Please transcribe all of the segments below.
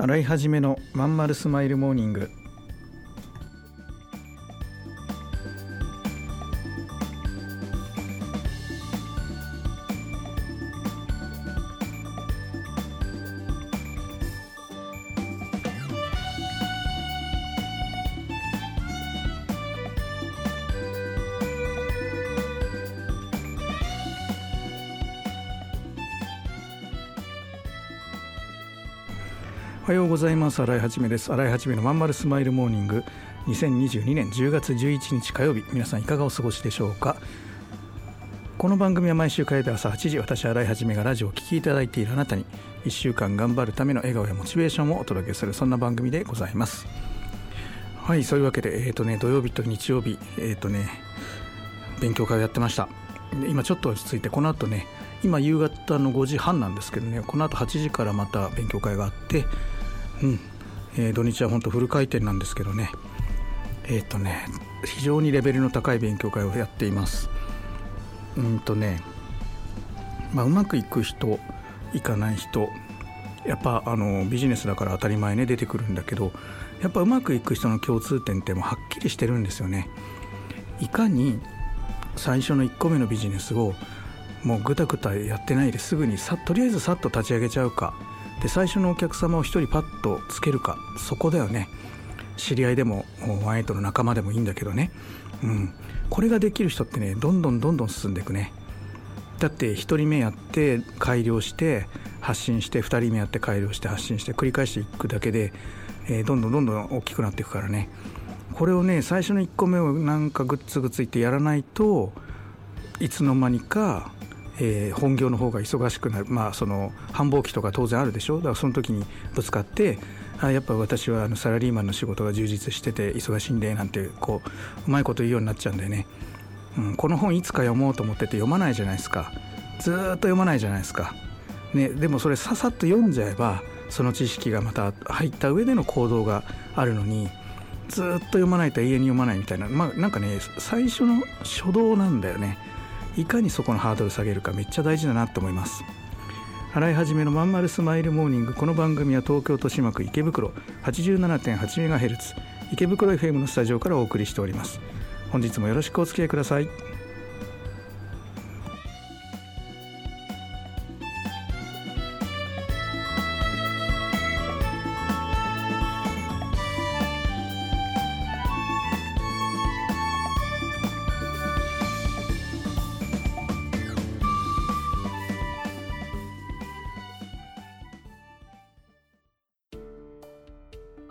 洗い始めのまんまるスマイルモーニング。おはようございます。新井はじめです。新井はじめのまんまるスマイルモーニング。2022年10月11日火曜日皆さんいかがお過ごしでしょうか？この番組は毎週火曜日朝8時私新井はじめがラジオを聴きいただいているあなたに1週間頑張るための笑顔やモチベーションをお届けするそんな番組でございます。はいそういうわけでえっ、ー、とね土曜日と日曜日えっ、ー、とね勉強会をやってました。今ちょっと落ち着いてこの後ね今夕方の5時半なんですけどねこの後8時からまた勉強会があってうん。えー、土日は本当フル回転なんですけどね。えっ、ー、とね非常にレベルの高い勉強会をやっています。うんとねまあうまくいく人いかない人やっぱあのビジネスだから当たり前ね出てくるんだけどやっぱうまくいく人の共通点ってもうはっきりしてるんですよね。いかに最初の1個目のビジネスをもうぐたぐたやってないですぐにさとりあえずさっと立ち上げちゃうか。で最初のお客様を1人パッとつけるかそこだよね。知り合いでもワンエイトの仲間でもいいんだけどね、うん、これができる人ってねどんどんどんどん進んでいくね。だって1人目やって改良して発信して2人目やって改良して発信して繰り返していくだけで、えー、どんどんどんどん大きくなっていくからね。これをね最初の1個目をなんかグッツグツいってやらないといつの間にかえー、本業の方が忙しくなる、まあ、その繁忙期とか当然あるでしょ。だからその時にぶつかってあやっぱ私はあのサラリーマンの仕事が充実してて忙しいんでなんてこううまいこと言うようになっちゃうんだよね、うん、この本いつか読もうと思ってて読まないじゃないですか。ずっと読まないじゃないですか、ね、でもそれささっと読んじゃえばその知識がまた入った上での行動があるのにずっと読まないと永遠に読まないみたいな。まあなんかね最初の初動なんだよね。いかにそこのハードル下げるかめっちゃ大事だなと思います。洗い始めのまんまるスマイルモーニングこの番組は東京豊島区池袋 87.8MHz 池袋 FM のスタジオからお送りしております。本日もよろしくお付き合いください。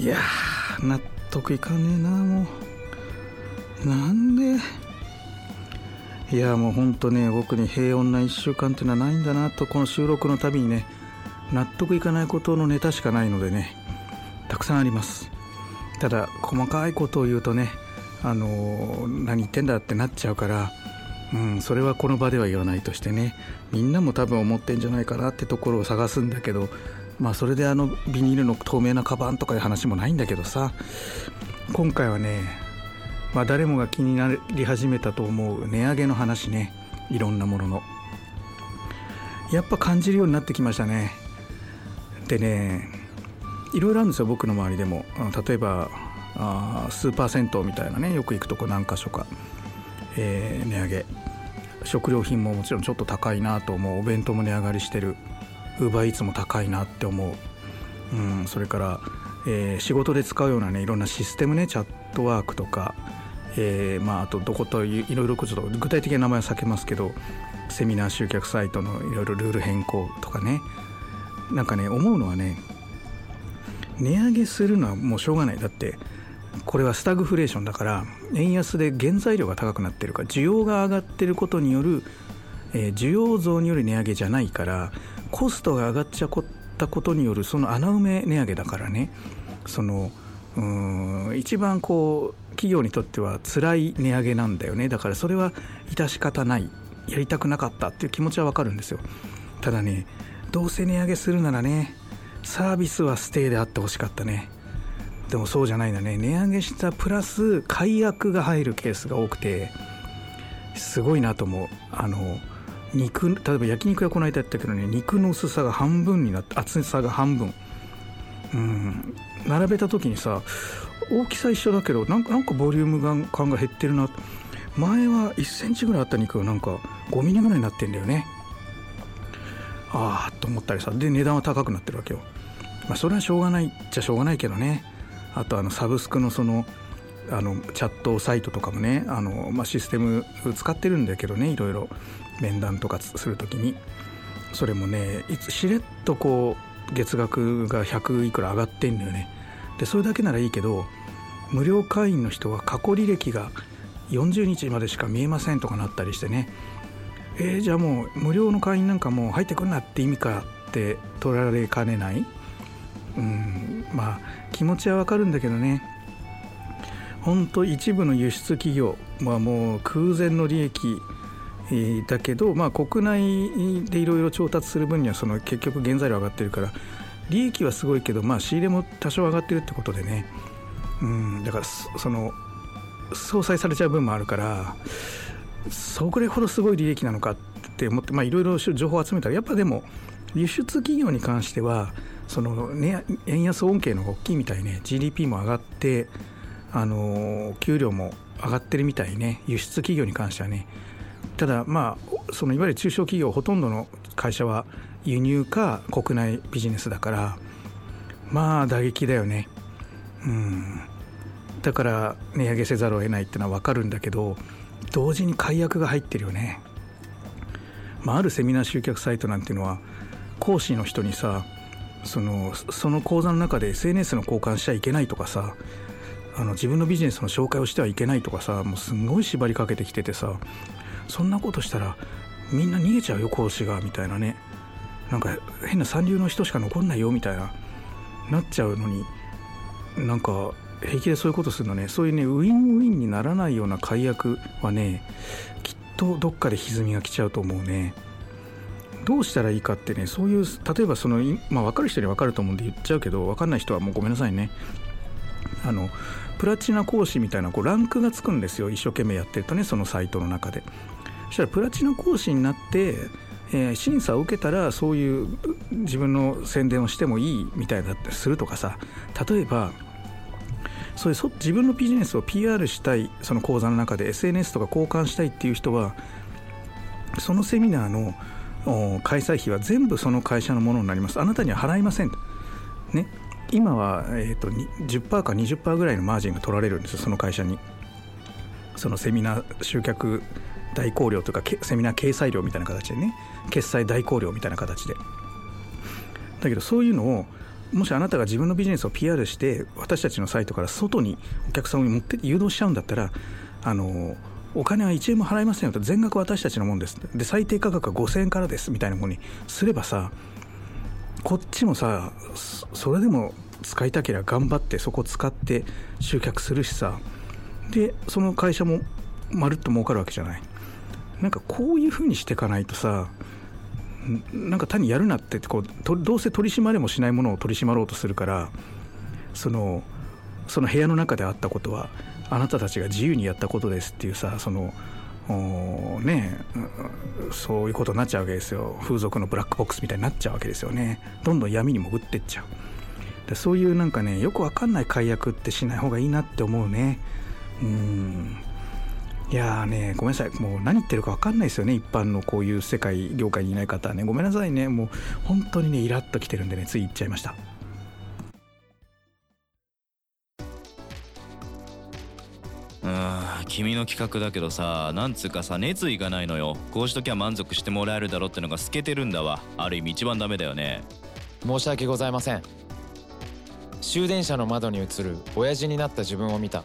いや納得いかねえなもう。なんで。いやもうほんとね僕に平穏な1週間っていうのはないんだなとこの収録のたびにね納得いかないことのネタしかないのでねたくさんあります。ただ細かいことを言うとねあのー、何言ってんだってなっちゃうからうん、それはこの場では言わないとしてねみんなも多分思ってんじゃないかなってところを探すんだけどまあそれであのビニールの透明なカバンとかいう話もないんだけどさ。今回はね、まあ、誰もが気になり始めたと思う値上げの話ね。いろんなものの。やっぱ感じるようになってきましたね。でねいろいろあるんですよ僕の周りでも。例えばあスーパー銭湯みたいなねよく行くとこ何か所か、えー、値上げ。食料品ももちろんちょっと高いなと思う。お弁当も値上がりしてる。ウーバーイーツも高いなって思う、うん、それから、えー仕事で使うようなねいろんなシステムねチャットワークとか、えーまあ、あとどこといろいろちょっと具体的な名前は避けますけどセミナー集客サイトのいろいろルール変更とかね。なんかね思うのはね値上げするのはもうしょうがない。だってこれはスタグフレーションだから円安で原材料が高くなってるから需要が上がってることによる、えー需要増による値上げじゃないからコストが上がっちゃったことによるその穴埋め値上げだからね。そのうん一番こう企業にとっては辛い値上げなんだよね。だからそれは致し方ない。やりたくなかったっていう気持ちはわかるんですよ。ただねどうせ値上げするならねサービスはステイであってほしかったね。でもそうじゃないんだね。値上げしたプラス解約が入るケースが多くてすごいなと思う。あの肉例えば焼肉屋この間やったけどね肉の薄さが半分になって厚さが半分。うん。並べた時にさ大きさ一緒だけどなんかなんかボリューム感感が減ってるな。前は1センチぐらいあった肉がなんか5ミリぐらいになってんだよね。ああと思ったりさ。で値段は高くなってるわけよ。まあそれはしょうがないっちゃしょうがないけどね。あとあのサブスクのそのあのチャットサイトとかもねあの、まあ、システム使ってるんだけどねいろいろ。面談とかする時にそれもねいつしれっとこう月額が100いくら上がってんだよね。でそれだけならいいけど無料会員の人は過去履歴が40日までしか見えませんとかなったりしてね。えーじゃあもう無料の会員なんかもう入ってくんなって意味かって取られかねない。うんまあ気持ちはわかるんだけどね。本当一部の輸出企業はもう空前の利益だけど、まあ、国内でいろいろ調達する分にはその結局原材料上がってるから利益はすごいけど、まあ、仕入れも多少上がってるってことでね。うんだからその相殺されちゃう分もあるからそれほどすごい利益なのかって思っていろいろ情報を集めたらやっぱでも輸出企業に関してはその、ね、円安恩恵の大きいみたいね GDP も上がってあの給料も上がってるみたいね輸出企業に関してはね。ただまあそのいわゆる中小企業ほとんどの会社は輸入か国内ビジネスだからまあ打撃だよね。うん。だから値上げせざるを得ないってのは分かるんだけど同時に解約が入ってるよね、まあ、あるセミナー集客サイトなんていうのは講師の人にさそのその講座の中で SNS の交換しちゃいけないとかさあの自分のビジネスの紹介をしてはいけないとかさもうすんごい縛りかけてきててさそんなことしたらみんな逃げちゃうよ講師がみたいなね。なんか変な三流の人しか残んないよみたいな。なっちゃうのになんか平気でそういうことするのね。そういうねウィンウィンにならないような解約はねきっとどっかで歪みが来ちゃうと思うね。どうしたらいいかってねそういう例えばその、まあ、分かる人には分かると思うんで言っちゃうけど分かんない人はもうごめんなさいね。あのプラチナ講師みたいなこうランクがつくんですよ一生懸命やってるとねそのサイトの中で。そしたらプラチナ講師になって、えー審査を受けたらそういう自分の宣伝をしてもいいみたいだったりするとかさ。例えばそういう自分のビジネスを PR したいその講座の中で SNS とか交換したいっていう人はそのセミナーの開催費は全部その会社のものになります。あなたには払いません。ね。今は、えー、と10%か20%ぐらいのマージンが取られるんですよその会社に。そのセミナー集客代行料とかセミナー掲載料みたいな形でね決済代行料みたいな形で。だけどそういうのをもしあなたが自分のビジネスを PR して私たちのサイトから外にお客さんを持って誘導しちゃうんだったらあのお金は1円も払いませんよと全額私たちのもんです。で最低価格は5000円からですみたいなものにすればさこっちもさそれでも使いたければ頑張ってそこ使って集客するしさでその会社もまるっと儲かるわけじゃない。なんかこういうふうにしていかないとさなんか単にやるなってこうとどうせ取り締まれもしないものを取り締まろうとするからそのその部屋の中であったことはあなたたちが自由にやったことですっていうさそのねそういうことになっちゃうわけですよ。風俗のブラックボックスみたいになっちゃうわけですよね。どんどん闇に潜ってっちゃう。でそういうなんかねよくわかんない解約ってしない方がいいなって思うね。うん。いやーねごめんなさい。もう何言ってるか分かんないですよね。一般のこういう世界業界にいない方はね。ごめんなさいね。もう本当にねイラッときてるんでねつい言っちゃいました。うん君の企画だけどさなんつうかさ熱意がないのよ。こうしときゃ満足してもらえるだろってのが透けてるんだわ。ある意味一番ダメだよね。申し訳ございません。終電車の窓に映る親父になった自分を見た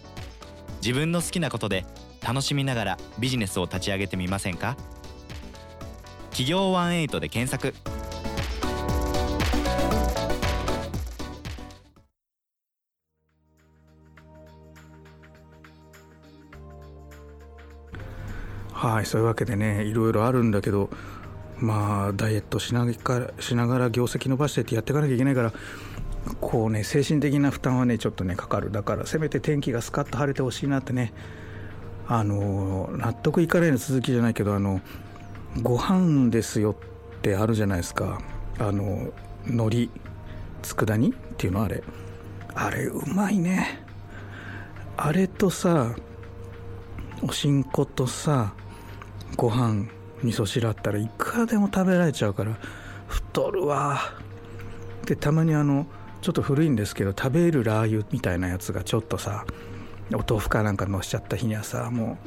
自分の好きなことで楽しみながらビジネスを立ち上げてみませんか？企業18で検索。はいそういうわけでねいろいろあるんだけどまあダイエットしながらしながら業績伸ばしてってやっていかなきゃいけないからこうね精神的な負担はねちょっとねかかる。だからせめて天気がスカッと晴れてほしいなってねあの納得いかないの続きじゃないけどあのご飯ですよってあるじゃないですか。あの海苔佃煮っていうのあれ。あれうまいね。あれとさおしんことさご飯味噌汁あったらいくらでも食べられちゃうから太るわ。でたまにあのちょっと古いんですけど食べるラー油みたいなやつがちょっとさお豆腐かなんかのしちゃった日にはさも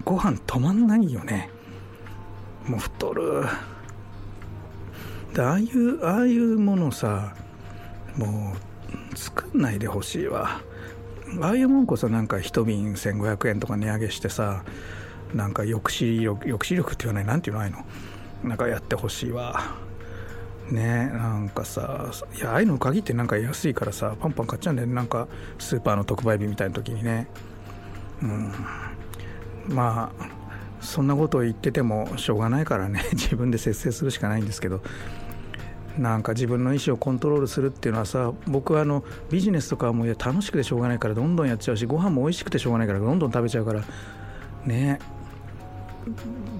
うご飯止まんないよね。もう太る。でああいうああいうものさもう作んないでほしいわ。ああいうもんこそなんか一瓶1500円とか値上げしてさなんか抑止力抑止力って言わないなんて言わないの？なんかやってほしいわ。ねなんかさいやああいうの限ってなんか安いからさパンパン買っちゃうんだよね。なんかスーパーの特売日みたいな時にね。うん。まあそんなことを言っててもしょうがないからね。自分で節制するしかないんですけど。なんか自分の意思をコントロールするっていうのはさ僕はあのビジネスとかはもういや楽しくてしょうがないからどんどんやっちゃうしご飯も美味しくてしょうがないからどんどん食べちゃうから。ね。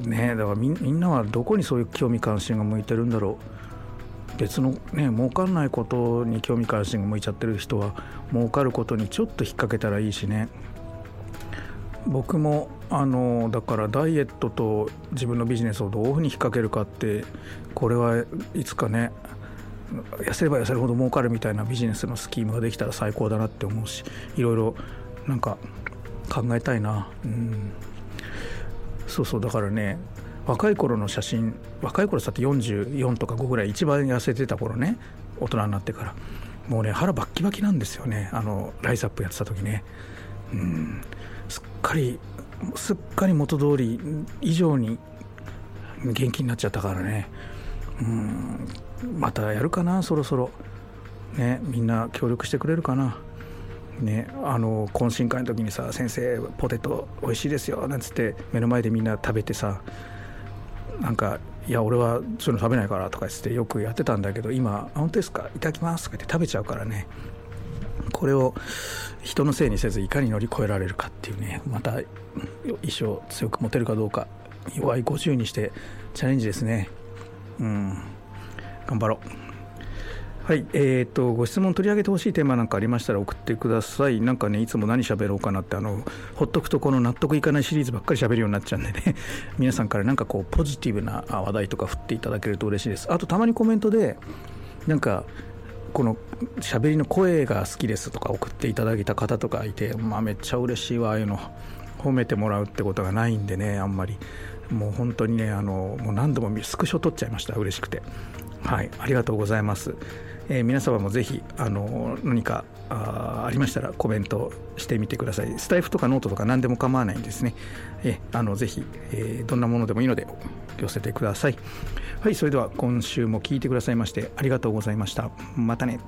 ね。だからみんなはどこにそういう興味関心が向いてるんだろう。別のね儲かんないことに興味関心が向いちゃってる人は儲かることにちょっと引っ掛けたらいいしね。僕もあのだからダイエットと自分のビジネスをどういうふうに引っ掛けるかってこれはいつかね痩せれば痩せるほど儲かるみたいなビジネスのスキームができたら最高だなって思うしいろいろなんか考えたいな。うん。そうそうだからね若い頃の写真若い頃さって44とか5ぐらい一番痩せてた頃ね大人になってから。もうね腹バッキバキなんですよね。あのライズアップやってた時ね。うん。すっかりすっかり元通り以上に元気になっちゃったからね。うん。またやるかなそろそろ。ねみんな協力してくれるかな。ね、あの懇親会の時にさ「先生ポテト美味しいですよ」なんつって目の前でみんな食べてさなんか「いや俺はそういうの食べないから」とか言ってよくやってたんだけど今「本当ですか？いただきます」とか言って食べちゃうからね。これを人のせいにせずいかに乗り越えられるかっていうね。また意志を強く持てるかどうか。弱い50にしてチャレンジですね。うん。頑張ろう。はい、えーと、ご質問取り上げてほしいテーマなんかありましたら送ってください。なんかね、いつも何喋ろうかなって、あの、ほっとくとこの納得いかないシリーズばっかり喋るようになっちゃうんでね、皆さんからなんかこう、ポジティブな話題とか振っていただけると嬉しいです。あと、たまにコメントで、なんか、この喋りの声が好きですとか送っていただいた方とかいて、まあ、めっちゃ嬉しいわ、ああいうの。褒めてもらうってことがないんでね、あんまり。もう本当にね、あの、もう何度もスクショ撮っちゃいました、嬉しくて。はい、ありがとうございます。えー、皆様もぜひあの何かあありましたらコメントしてみてください。スタイフとかノートとか何でも構わないんですね、えー、あのぜひ、えー、どんなものでもいいので寄せてください。はいそれでは今週も聴いてくださいましてありがとうございました。またね。